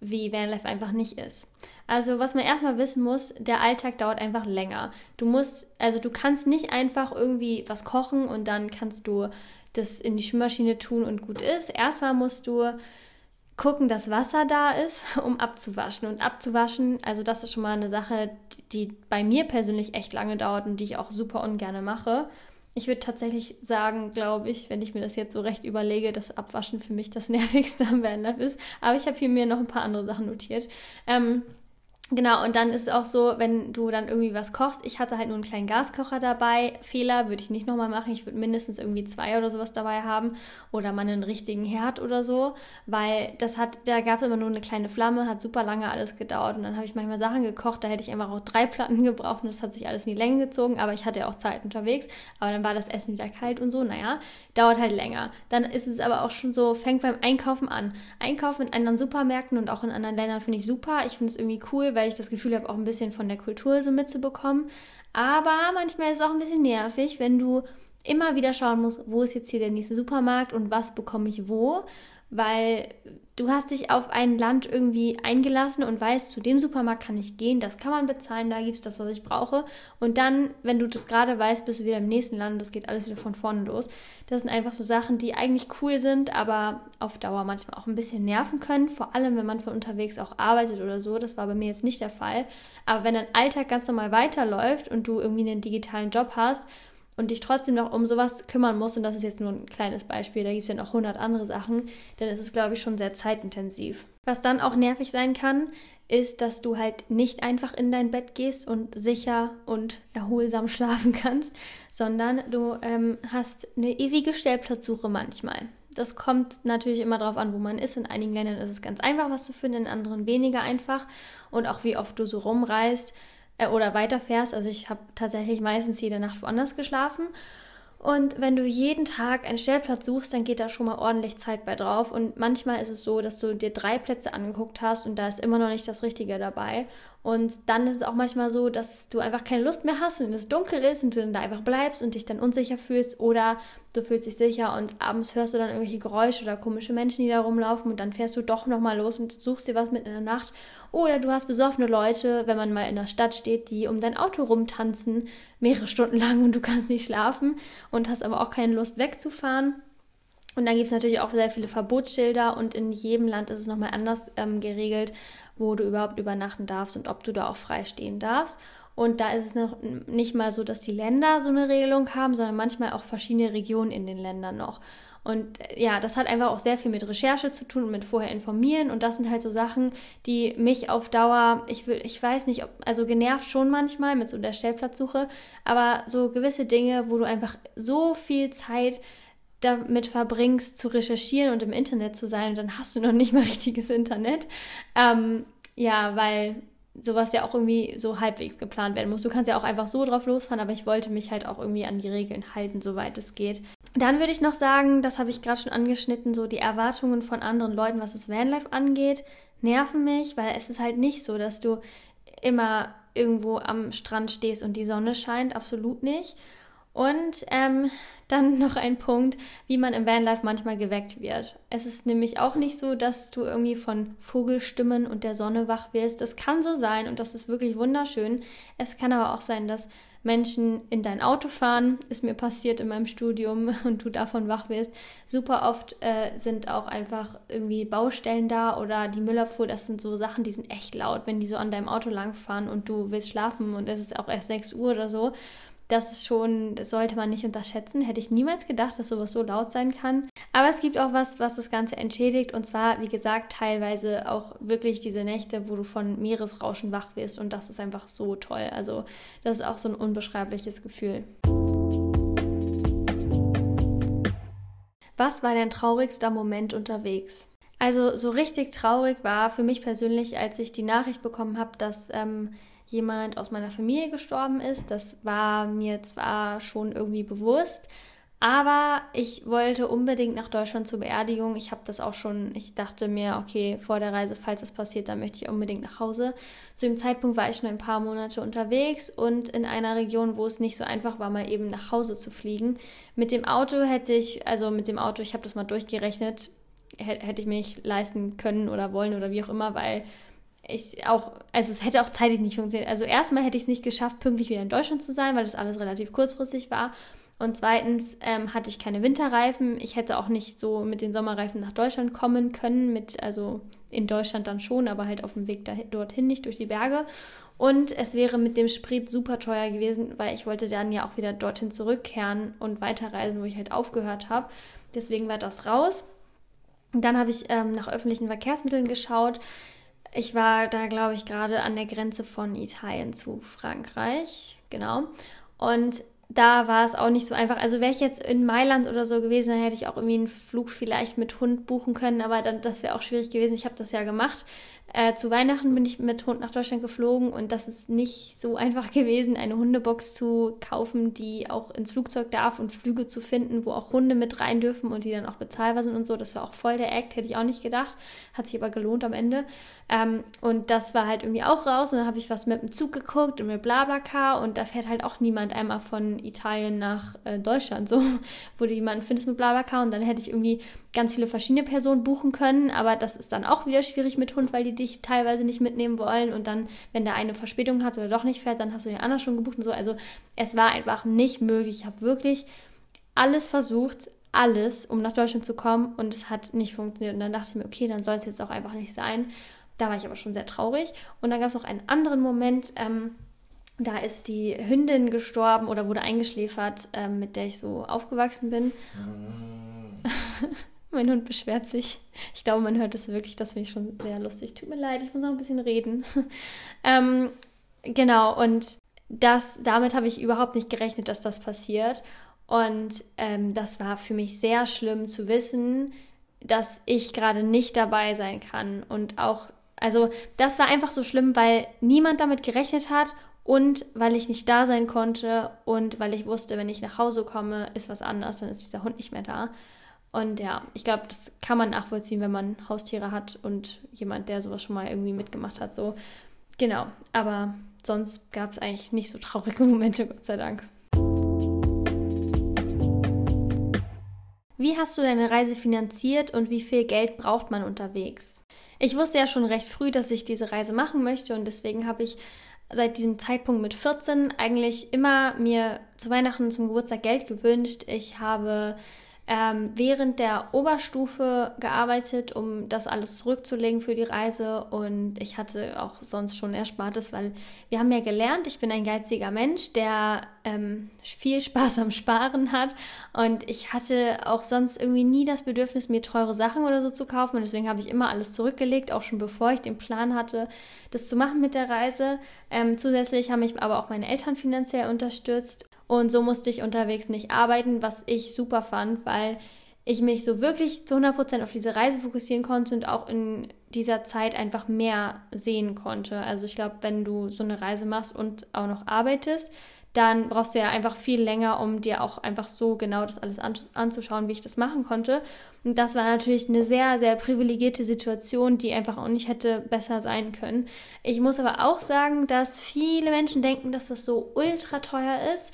wie Vanlife einfach nicht ist. Also was man erstmal wissen muss, der Alltag dauert einfach länger. Du musst, also du kannst nicht einfach irgendwie was kochen und dann kannst du das in die Schwimmmaschine tun und gut ist. Erstmal musst du gucken, dass Wasser da ist, [LAUGHS] um abzuwaschen. Und abzuwaschen, also das ist schon mal eine Sache, die bei mir persönlich echt lange dauert und die ich auch super ungern mache. Ich würde tatsächlich sagen, glaube ich, wenn ich mir das jetzt so recht überlege, dass Abwaschen für mich das [LAUGHS] nervigste am Vanlife ist. Aber ich habe hier mir noch ein paar andere Sachen notiert. Ähm, Genau, und dann ist es auch so, wenn du dann irgendwie was kochst. Ich hatte halt nur einen kleinen Gaskocher dabei. Fehler würde ich nicht nochmal machen. Ich würde mindestens irgendwie zwei oder sowas dabei haben. Oder mal einen richtigen Herd oder so. Weil das hat, da gab es immer nur eine kleine Flamme, hat super lange alles gedauert. Und dann habe ich manchmal Sachen gekocht, da hätte ich einfach auch drei Platten [LAUGHS] gebraucht und das hat sich alles in die Länge gezogen. Aber ich hatte ja auch Zeit unterwegs. Aber dann war das Essen wieder kalt und so. Naja, dauert halt länger. Dann ist es aber auch schon so, fängt beim Einkaufen an. Einkaufen in anderen Supermärkten und auch in anderen Ländern finde ich super. Ich finde es irgendwie cool, weil ich das Gefühl habe, auch ein bisschen von der Kultur so mitzubekommen. Aber manchmal ist es auch ein bisschen nervig, wenn du immer wieder schauen musst, wo ist jetzt hier der nächste Supermarkt und was bekomme ich wo weil du hast dich auf ein Land irgendwie eingelassen und weißt, zu dem Supermarkt kann ich gehen, das kann man bezahlen, da gibt es das, was ich brauche. Und dann, wenn du das gerade weißt, bist du wieder im nächsten Land und das geht alles wieder von vorne los. Das sind einfach so Sachen, die eigentlich cool sind, aber auf Dauer manchmal auch ein bisschen nerven können, vor allem wenn man von unterwegs auch arbeitet oder so. Das war bei mir jetzt nicht der Fall. Aber wenn dein Alltag ganz normal weiterläuft und du irgendwie einen digitalen Job hast und dich trotzdem noch um sowas kümmern musst, und das ist jetzt nur ein kleines Beispiel, da gibt es ja noch 100 andere Sachen, dann ist es, glaube ich, schon sehr zeitintensiv. Was dann auch nervig sein kann, ist, dass du halt nicht einfach in dein Bett gehst und sicher und erholsam [LAUGHS] schlafen kannst, sondern du ähm, hast eine ewige Stellplatzsuche manchmal. Das kommt natürlich immer darauf an, wo man ist. In einigen Ländern ist es ganz einfach, was zu finden, in anderen weniger einfach. Und auch wie oft du so rumreist äh, oder weiterfährst. Also ich habe tatsächlich meistens jede Nacht woanders geschlafen. Und wenn du jeden Tag einen Stellplatz suchst, dann geht da schon mal ordentlich Zeit bei drauf. Und manchmal ist es so, dass du dir drei Plätze angeguckt hast und da ist immer noch nicht das Richtige dabei. Und dann ist es auch manchmal so, dass du einfach keine Lust mehr hast und es dunkel ist und du dann da einfach bleibst und dich dann unsicher fühlst. Oder du fühlst dich sicher und abends hörst du dann irgendwelche Geräusche oder komische Menschen, die da rumlaufen und dann fährst du doch nochmal los und suchst dir was mit in der Nacht. Oder du hast besoffene Leute, wenn man mal in der Stadt steht, die um dein Auto rumtanzen, mehrere Stunden lang und du kannst nicht schlafen und hast aber auch keine Lust wegzufahren. Und dann gibt es natürlich auch sehr viele Verbotsschilder und in jedem Land ist es nochmal anders ähm, geregelt, wo du überhaupt übernachten darfst und ob du da auch frei stehen darfst. Und da ist es noch nicht mal so, dass die Länder so eine Regelung haben, sondern manchmal auch verschiedene Regionen in den Ländern noch. Und äh, ja, das hat einfach auch sehr viel mit Recherche zu tun und mit vorher informieren. Und das sind halt so Sachen, die mich auf Dauer, ich will, ich weiß nicht, ob, also genervt schon manchmal mit so der Stellplatzsuche, aber so gewisse Dinge, wo du einfach so viel Zeit damit verbringst, zu recherchieren und im Internet zu sein, und dann hast du noch nicht mal [LAUGHS] richtiges Internet. Ähm, ja, weil sowas ja auch irgendwie so halbwegs geplant werden muss. Du kannst ja auch einfach so drauf losfahren, aber ich wollte mich halt auch irgendwie an die Regeln halten, soweit es geht. Dann würde ich noch sagen, das habe ich gerade schon angeschnitten, so die Erwartungen von anderen Leuten, was das Vanlife angeht, nerven mich, weil es ist halt nicht so, dass du immer irgendwo am Strand stehst und die Sonne scheint, absolut nicht. Und ähm, [LAUGHS] dann noch ein Punkt, wie man im Vanlife manchmal geweckt wird. Es ist nämlich auch nicht so, dass du irgendwie von Vogelstimmen und der Sonne wach wirst. Das kann so sein und das ist wirklich wunderschön. Es kann aber auch sein, dass Menschen in dein Auto fahren, ist mir passiert in meinem Studium [LAUGHS] und du davon wach wirst. Super oft äh, sind auch einfach irgendwie Baustellen da oder die Müllabfuhr, das sind so Sachen, die sind echt laut, wenn die so an deinem Auto langfahren und du willst schlafen und es ist auch erst 6 Uhr oder so das ist schon, das sollte man nicht unterschätzen. Hätte ich niemals gedacht, dass sowas so laut sein kann. Aber es gibt auch was, was das Ganze entschädigt. Und zwar, wie gesagt, teilweise auch wirklich diese Nächte, wo du von Meeresrauschen wach wirst. Und das ist einfach so toll. Also, das ist auch so ein unbeschreibliches Gefühl. Was war dein traurigster Moment unterwegs? Also so richtig traurig war für mich persönlich, als ich die Nachricht bekommen habe, dass ähm, jemand aus meiner Familie gestorben ist. Das war mir zwar schon irgendwie bewusst, aber ich wollte unbedingt nach Deutschland zur Beerdigung. Ich habe das auch schon, ich dachte mir, okay, vor der Reise, falls das passiert, dann möchte ich unbedingt nach Hause. Zu dem Zeitpunkt war ich schon ein paar Monate unterwegs und in einer Region, wo es nicht so einfach war, mal eben nach Hause zu fliegen. Mit dem Auto hätte ich, also mit dem Auto, ich habe das mal durchgerechnet, hätte ich mir nicht leisten können oder wollen oder wie auch immer, weil ich auch, also es hätte auch zeitlich nicht funktioniert. Also erstmal hätte ich es nicht geschafft, pünktlich wieder in Deutschland zu sein, weil das alles relativ kurzfristig war. Und zweitens ähm, hatte ich keine Winterreifen. Ich hätte auch nicht so mit den Sommerreifen nach Deutschland kommen können. Mit, also in Deutschland dann schon, aber halt auf dem Weg dahin, dorthin nicht durch die Berge. Und es wäre mit dem Sprit super teuer gewesen, weil ich wollte dann ja auch wieder dorthin zurückkehren und weiterreisen, wo ich halt aufgehört habe. Deswegen war das raus. Dann habe ich ähm, nach öffentlichen Verkehrsmitteln geschaut. Ich war da, glaube ich, gerade an der Grenze von Italien zu Frankreich, genau. Und da war es auch nicht so einfach. Also wäre ich jetzt in Mailand oder so gewesen, dann hätte ich auch irgendwie einen Flug vielleicht mit Hund buchen können, aber dann, das wäre auch schwierig gewesen. Ich habe das ja gemacht. Äh, zu Weihnachten bin ich mit Hund nach Deutschland geflogen und das ist nicht so einfach [LAUGHS] gewesen, eine Hundebox zu kaufen, die auch ins Flugzeug darf und Flüge zu finden, wo auch Hunde mit rein dürfen und die dann auch bezahlbar sind und so. Das war auch voll der Act, hätte ich auch nicht gedacht. Hat sich aber gelohnt am Ende. Ähm, und das war halt irgendwie auch raus und dann habe ich was mit dem Zug geguckt und mit Blablacar und da fährt halt auch niemand einmal von Italien nach äh, Deutschland so, [LAUGHS] wo du jemanden findest mit Blablacar und dann hätte ich irgendwie ganz viele verschiedene Personen buchen können, aber das ist dann auch wieder schwierig mit Hund, weil die dich teilweise nicht mitnehmen wollen und dann, wenn der eine Verspätung hat oder doch nicht fährt, dann hast du den anderen schon gebucht und so. Also es war einfach nicht möglich. Ich habe wirklich alles versucht, alles, um nach Deutschland zu kommen und es hat nicht funktioniert. Und dann dachte ich mir, okay, dann soll es jetzt auch einfach nicht sein. Da war ich aber schon sehr traurig. Und dann gab es noch einen anderen Moment, ähm, da ist die Hündin gestorben oder wurde eingeschläfert, ähm, mit der ich so aufgewachsen bin. [LAUGHS] Mein Hund beschwert sich. Ich glaube, man hört es wirklich. Das finde ich schon sehr lustig. Tut mir leid, ich muss noch ein bisschen reden. [LAUGHS] ähm, genau, und das, damit habe ich überhaupt nicht gerechnet, dass das passiert. Und ähm, das war für mich sehr schlimm zu wissen, dass ich gerade nicht dabei sein kann. Und auch, also das war einfach so schlimm, weil niemand damit gerechnet hat und weil ich nicht da sein konnte und weil ich wusste, wenn ich nach Hause komme, ist was anders, dann ist dieser Hund nicht mehr da. Und ja, ich glaube, das kann man nachvollziehen, wenn man Haustiere hat und jemand, der sowas schon mal irgendwie mitgemacht hat. So, genau. Aber sonst gab es eigentlich nicht so traurige [LAUGHS] Momente, Gott sei Dank. Wie hast du deine Reise finanziert und wie viel Geld braucht man unterwegs? Ich wusste ja schon recht früh, dass ich diese Reise machen möchte und deswegen habe ich seit diesem Zeitpunkt mit 14 eigentlich immer mir zu Weihnachten zum Geburtstag Geld gewünscht. Ich habe ähm, während der Oberstufe gearbeitet, um das alles zurückzulegen für die Reise. Und ich hatte auch sonst schon Erspartes, weil wir haben ja gelernt, ich bin ein geiziger Mensch, der ähm, viel Spaß am Sparen hat. Und ich hatte auch sonst irgendwie nie das Bedürfnis, mir teure Sachen oder so zu kaufen. Und deswegen habe ich immer alles zurückgelegt, auch schon bevor ich den Plan hatte, das zu machen mit der Reise. Ähm, zusätzlich haben mich aber auch meine Eltern finanziell unterstützt. Und so musste ich unterwegs nicht arbeiten, was ich super fand, weil ich mich so wirklich zu 100% auf diese Reise fokussieren konnte und auch in dieser Zeit einfach mehr sehen konnte. Also ich glaube, wenn du so eine Reise machst und auch noch arbeitest, dann brauchst du ja einfach viel länger, um dir auch einfach so genau das alles an, anzuschauen, wie ich das machen konnte. Und das war natürlich eine sehr, sehr privilegierte Situation, die einfach auch nicht hätte besser sein können. Ich muss aber auch sagen, dass viele Menschen denken, dass das so ultra teuer ist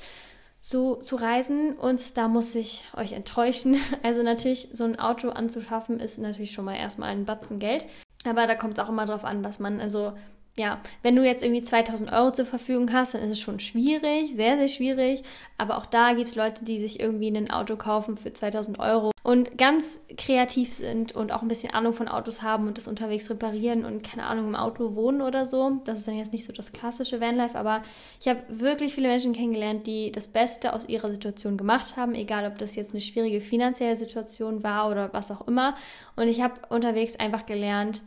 so zu reisen und da muss ich euch enttäuschen. [LAUGHS] Also natürlich, so ein Auto anzuschaffen ist natürlich schon mal erstmal ein Batzen Geld. Aber da kommt es auch immer drauf an, was man, also ja, wenn du jetzt irgendwie 2000 Euro zur Verfügung hast, dann ist es schon schwierig, sehr, sehr schwierig. Aber auch da gibt es Leute, die sich irgendwie ein Auto kaufen für 2000 Euro und ganz kreativ sind und auch ein bisschen Ahnung von Autos haben und das unterwegs reparieren und keine Ahnung im Auto wohnen oder so. Das ist dann jetzt nicht so das klassische Vanlife, aber ich habe wirklich viele Menschen kennengelernt, die das Beste aus ihrer Situation gemacht haben, egal ob das jetzt eine schwierige finanzielle Situation war oder was auch immer. Und ich habe unterwegs einfach gelernt,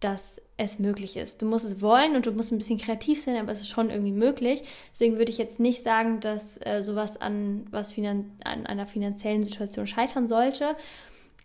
dass es möglich ist. Du musst es wollen und du musst ein bisschen kreativ sein, aber es ist schon irgendwie möglich. Deswegen würde ich jetzt nicht sagen, dass äh, sowas an was finan an einer finanziellen Situation scheitern sollte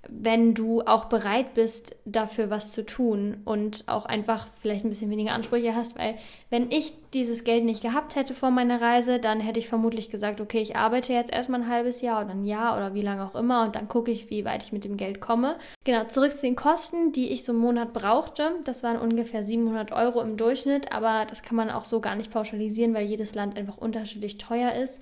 wenn du auch bereit bist, dafür was zu tun und auch einfach vielleicht ein bisschen weniger Ansprüche hast, weil wenn ich dieses Geld nicht gehabt hätte vor meiner Reise, dann hätte ich vermutlich gesagt, okay, ich arbeite jetzt erstmal ein halbes Jahr oder ein Jahr oder wie lange auch immer und dann gucke ich, wie weit ich mit dem Geld komme. Genau, zurück zu den Kosten, die ich so im Monat brauchte. Das waren ungefähr 700 Euro im Durchschnitt, aber das kann man auch so gar nicht pauschalisieren, weil jedes Land einfach unterschiedlich teuer ist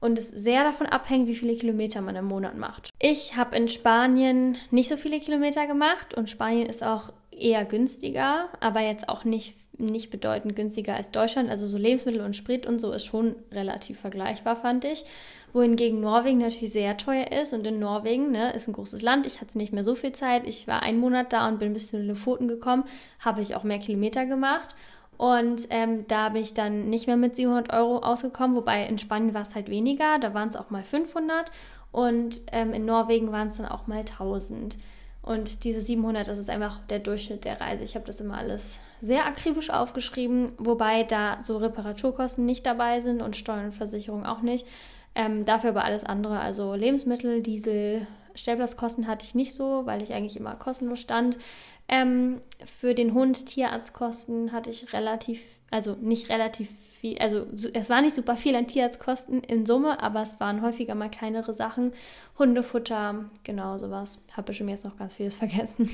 und es sehr davon abhängt, wie viele Kilometer man im Monat macht. Ich habe in Spanien nicht so viele Kilometer gemacht und Spanien ist auch eher günstiger, aber jetzt auch nicht, nicht bedeutend günstiger als Deutschland. Also so Lebensmittel und Sprit und so ist schon relativ vergleichbar, fand ich. Wohingegen Norwegen natürlich sehr teuer ist und in Norwegen ne, ist ein großes Land. Ich hatte nicht mehr so viel Zeit. Ich war einen Monat da und bin bis zu den Lofoten gekommen, habe ich auch mehr Kilometer gemacht. Und ähm, da bin ich dann nicht mehr mit 700 Euro ausgekommen, wobei in Spanien war es halt weniger, da waren es auch mal 500 und ähm, in Norwegen waren es dann auch mal 1000. Und diese 700, das ist einfach der Durchschnitt der Reise. Ich habe das immer alles sehr akribisch aufgeschrieben, wobei da so Reparaturkosten nicht dabei sind und Steuern und Versicherung auch nicht. Ähm, dafür aber alles andere, also Lebensmittel, Diesel, Stellplatzkosten hatte ich nicht so, weil ich eigentlich immer kostenlos stand. Ähm, für den Hund Tierarztkosten hatte ich relativ, also nicht relativ viel, also es war nicht super viel an Tierarztkosten in Summe, aber es waren häufiger mal kleinere Sachen. Hundefutter, genau sowas. Habe bestimmt jetzt noch ganz vieles [LAUGHS] vergessen.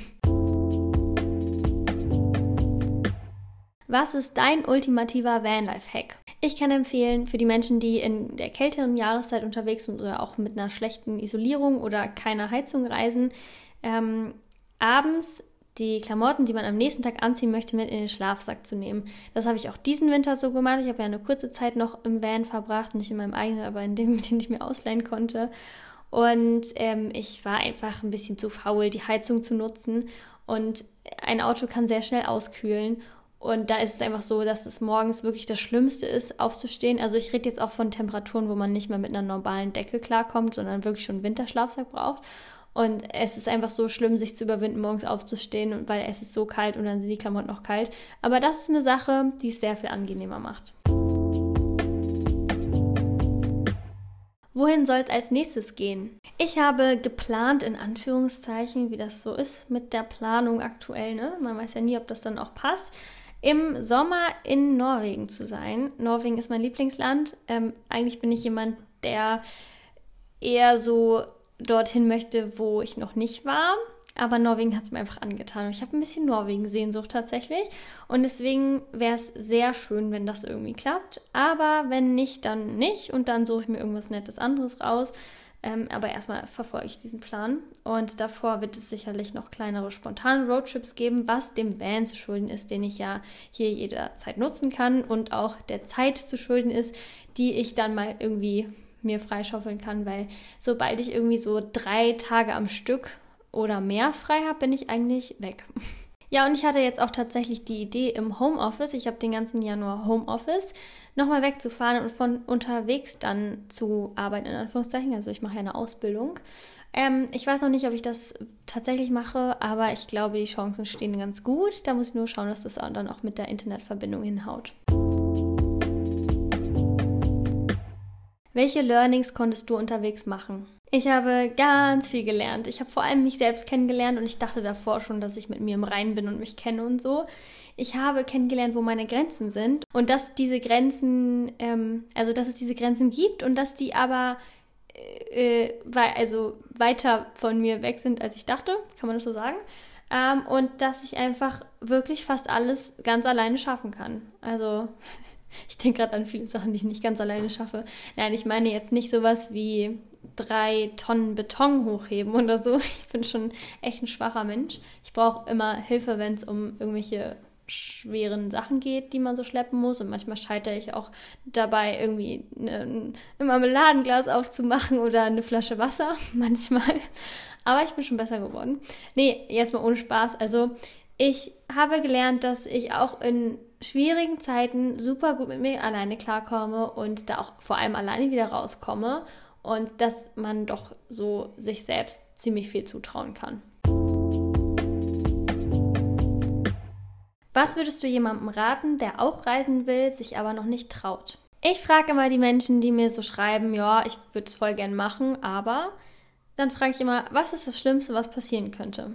Was ist dein ultimativer Vanlife-Hack? Ich kann empfehlen, für die Menschen, die in der kälteren Jahreszeit unterwegs sind oder auch mit einer schlechten Isolierung oder keiner Heizung reisen, ähm, abends die Klamotten, die man am nächsten Tag anziehen möchte, mit in den Schlafsack zu nehmen. Das habe ich auch diesen Winter so gemacht. Ich habe ja eine kurze Zeit noch im Van verbracht, nicht in meinem eigenen, aber in dem, [LAUGHS] den ich mir ausleihen konnte. Und ähm, ich war einfach ein bisschen zu faul, die Heizung zu nutzen. Und ein Auto kann sehr schnell auskühlen. Und da ist es einfach so, dass es morgens wirklich das Schlimmste ist, aufzustehen. Also ich rede jetzt auch von Temperaturen, wo man nicht mehr mit einer normalen Decke klarkommt, sondern wirklich schon einen Winterschlafsack braucht. Und es ist einfach so schlimm, sich zu überwinden, morgens aufzustehen, weil es ist so kalt und dann sind die Klamotten noch kalt. Aber das ist eine Sache, die es sehr viel angenehmer macht. Wohin soll es als nächstes gehen? Ich habe geplant, in Anführungszeichen, wie das so ist mit der Planung aktuell, ne? Man weiß ja nie, ob das dann auch passt. Im Sommer in Norwegen zu sein. Norwegen ist mein Lieblingsland. Ähm, eigentlich bin ich jemand, der eher so dorthin möchte, wo ich noch nicht war. Aber Norwegen hat es mir einfach angetan. Ich habe ein bisschen Norwegen-Sehnsucht tatsächlich. Und deswegen wäre es sehr schön, wenn das irgendwie klappt. Aber wenn nicht, dann nicht. Und dann suche ich mir irgendwas Nettes anderes raus. Ähm, aber erstmal verfolge ich diesen Plan. Und davor wird es sicherlich noch kleinere spontane Roadtrips geben, was dem Van zu schulden ist, den ich ja hier jederzeit nutzen kann. Und auch der Zeit zu schulden ist, die ich dann mal irgendwie mir freischaufeln kann, weil sobald ich irgendwie so drei Tage am Stück oder mehr frei habe, bin ich eigentlich weg. [LAUGHS] Ja, und ich hatte jetzt auch tatsächlich die Idee im Homeoffice, ich habe den ganzen Januar Homeoffice, nochmal wegzufahren und von unterwegs dann zu arbeiten, in Anführungszeichen. Also ich mache ja eine Ausbildung. Ähm, ich weiß noch nicht, ob ich das tatsächlich mache, aber ich glaube, die Chancen stehen ganz gut. Da muss ich nur schauen, dass das dann auch mit der Internetverbindung hinhaut. Welche Learnings konntest du unterwegs machen? Ich habe ganz viel gelernt. Ich habe vor allem mich selbst kennengelernt und ich dachte davor schon, dass ich mit mir im Reinen bin und mich kenne und so. Ich habe kennengelernt, wo meine Grenzen sind und dass diese Grenzen, ähm, also dass es diese Grenzen gibt und dass die aber äh, äh also weiter von mir weg sind, als ich dachte, kann man das so sagen. Ähm, und dass ich einfach wirklich fast alles ganz alleine schaffen kann. Also ich denke gerade an viele Sachen, die ich nicht ganz alleine schaffe. Nein, ich meine jetzt nicht sowas wie drei Tonnen Beton hochheben oder so. [LAUGHS] Ich bin schon echt ein schwacher Mensch. Ich brauche immer Hilfe, wenn es um irgendwelche schweren Sachen geht, die man so schleppen muss. Und manchmal scheitere ich auch dabei, irgendwie ein Marmeladenglas aufzumachen oder eine Flasche Wasser. [LAUGHS] Manchmal. Aber ich bin schon besser geworden. Nee, jetzt mal ohne Spaß. Also, ich habe gelernt, dass ich auch in schwierigen Zeiten super gut mit mir alleine klarkomme und da auch vor allem alleine wieder rauskomme und dass man doch so sich selbst ziemlich viel zutrauen kann. Was würdest du jemandem raten, der auch reisen will, sich aber noch nicht traut? Ich frage immer die Menschen, die mir so schreiben, ja, ich würde es voll gern machen, aber dann frage ich immer, was ist das Schlimmste, was passieren könnte?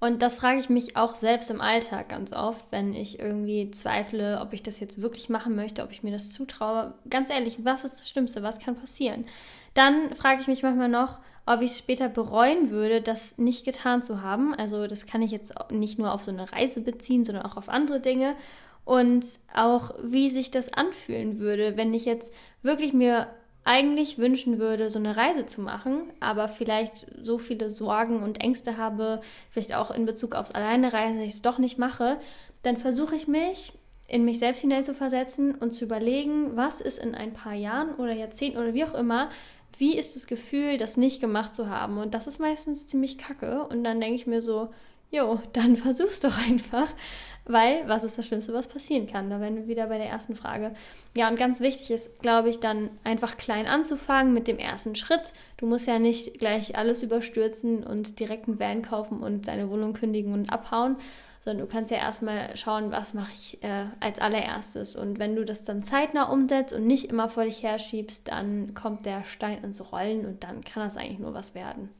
Und das frage ich mich auch selbst im Alltag ganz oft, wenn ich irgendwie zweifle, ob ich das jetzt wirklich machen möchte, ob ich mir das zutraue. Ganz ehrlich, was ist das Schlimmste? Was kann passieren? Dann frage ich mich manchmal noch, ob ich es später bereuen würde, das nicht getan zu haben. Also das kann ich jetzt nicht nur auf so eine Reise beziehen, sondern auch auf andere Dinge. Und auch, wie sich das anfühlen würde, wenn ich jetzt wirklich mir eigentlich wünschen würde, so eine Reise zu machen, aber vielleicht so viele Sorgen und Ängste habe, vielleicht auch in Bezug aufs Alleinereisen, dass ich es doch nicht mache, dann versuche ich mich in mich selbst hineinzuversetzen und zu überlegen, was ist in ein paar Jahren oder Jahrzehnten oder wie auch immer, wie ist das Gefühl, das nicht gemacht zu haben? Und das ist meistens ziemlich kacke. Und dann denke ich mir so, jo, dann [LAUGHS] versuch's doch einfach. Weil, was ist das Schlimmste, was passieren kann? Da wären wir wieder bei der ersten Frage. Ja, und ganz wichtig ist, glaube ich, dann einfach klein anzufangen mit dem ersten Schritt. Du musst ja nicht gleich alles überstürzen und direkt einen Van kaufen und deine Wohnung kündigen und abhauen, sondern du kannst ja erstmal schauen, was mache ich äh, als allererstes. Und wenn du das dann zeitnah umsetzt und nicht immer vor dich herschiebst, dann kommt der Stein ins Rollen und dann kann das eigentlich nur was werden.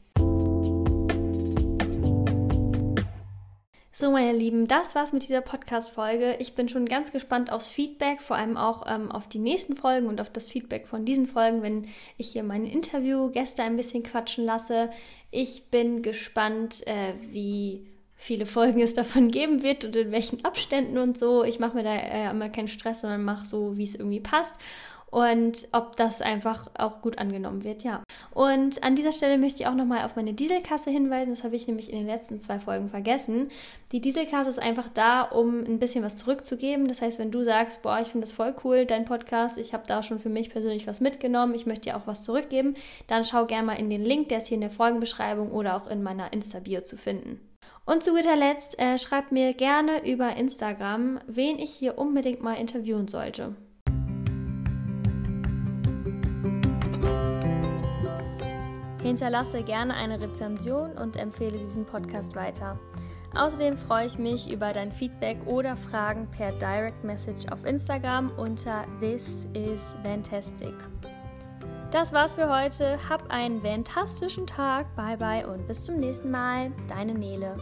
So, meine Lieben, das war's mit dieser Podcast-Folge. Ich bin schon ganz gespannt aufs Feedback, vor allem auch ähm, auf die nächsten Folgen und auf das Feedback von diesen Folgen, wenn ich hier meine Interviewgäste ein bisschen quatschen lasse. Ich bin gespannt, äh, wie viele Folgen es davon geben wird und in welchen Abständen und so. Ich mache mir da äh, immer keinen Stress, sondern mache so, wie es irgendwie passt. Und ob das einfach auch gut angenommen wird, ja. Und an dieser Stelle möchte ich auch nochmal auf meine Dieselkasse hinweisen. Das habe ich nämlich in den letzten zwei Folgen vergessen. Die Dieselkasse ist einfach da, um ein bisschen was zurückzugeben. Das heißt, wenn du sagst, boah, ich finde das voll cool, dein Podcast, ich habe da schon für mich persönlich was mitgenommen, ich möchte dir auch was zurückgeben, dann schau gerne mal in den Link, der ist hier in der Folgenbeschreibung oder auch in meiner Insta-Bio zu finden. Und zu guter Letzt äh, schreibt mir gerne über Instagram, wen ich hier unbedingt mal interviewen sollte. Hinterlasse gerne eine Rezension und empfehle diesen Podcast weiter. Außerdem freue ich mich über dein Feedback oder Fragen per Direct Message auf Instagram unter This is Fantastic. Das war's für heute. Hab einen fantastischen Tag. Bye bye und bis zum nächsten Mal. Deine Nele.